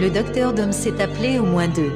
Le docteur Dom s'est appelé au moins deux.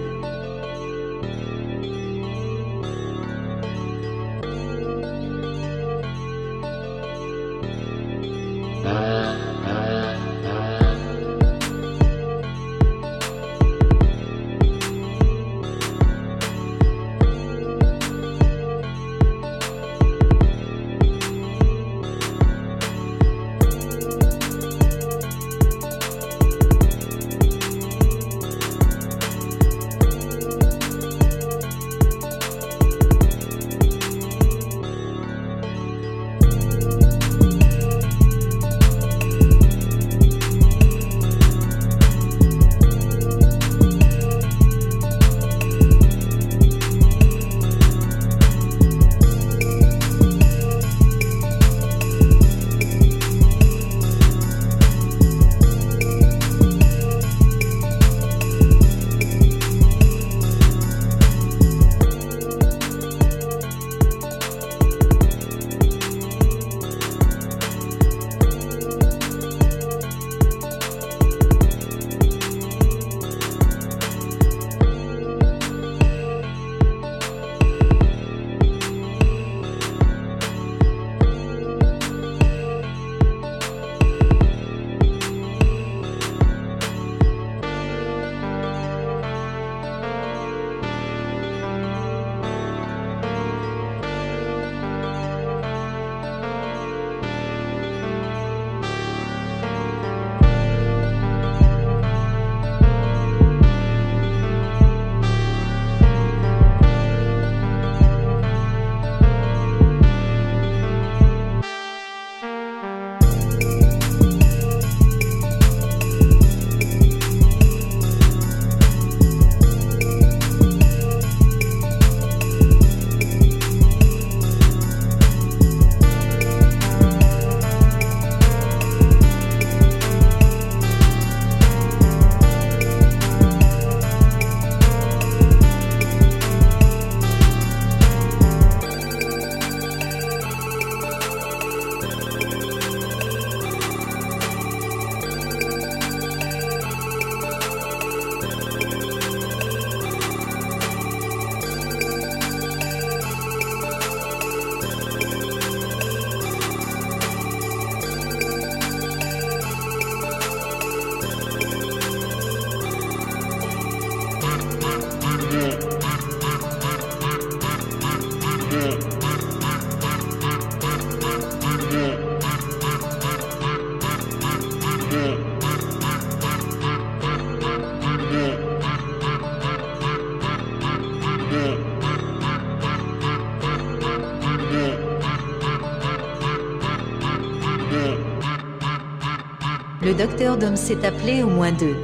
Le docteur Dom s'est appelé au moins deux.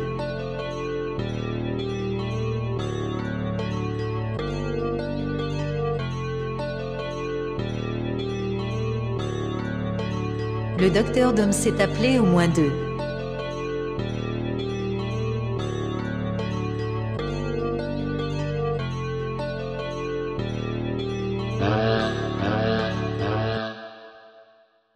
Le docteur Dom s'est appelé au moins deux.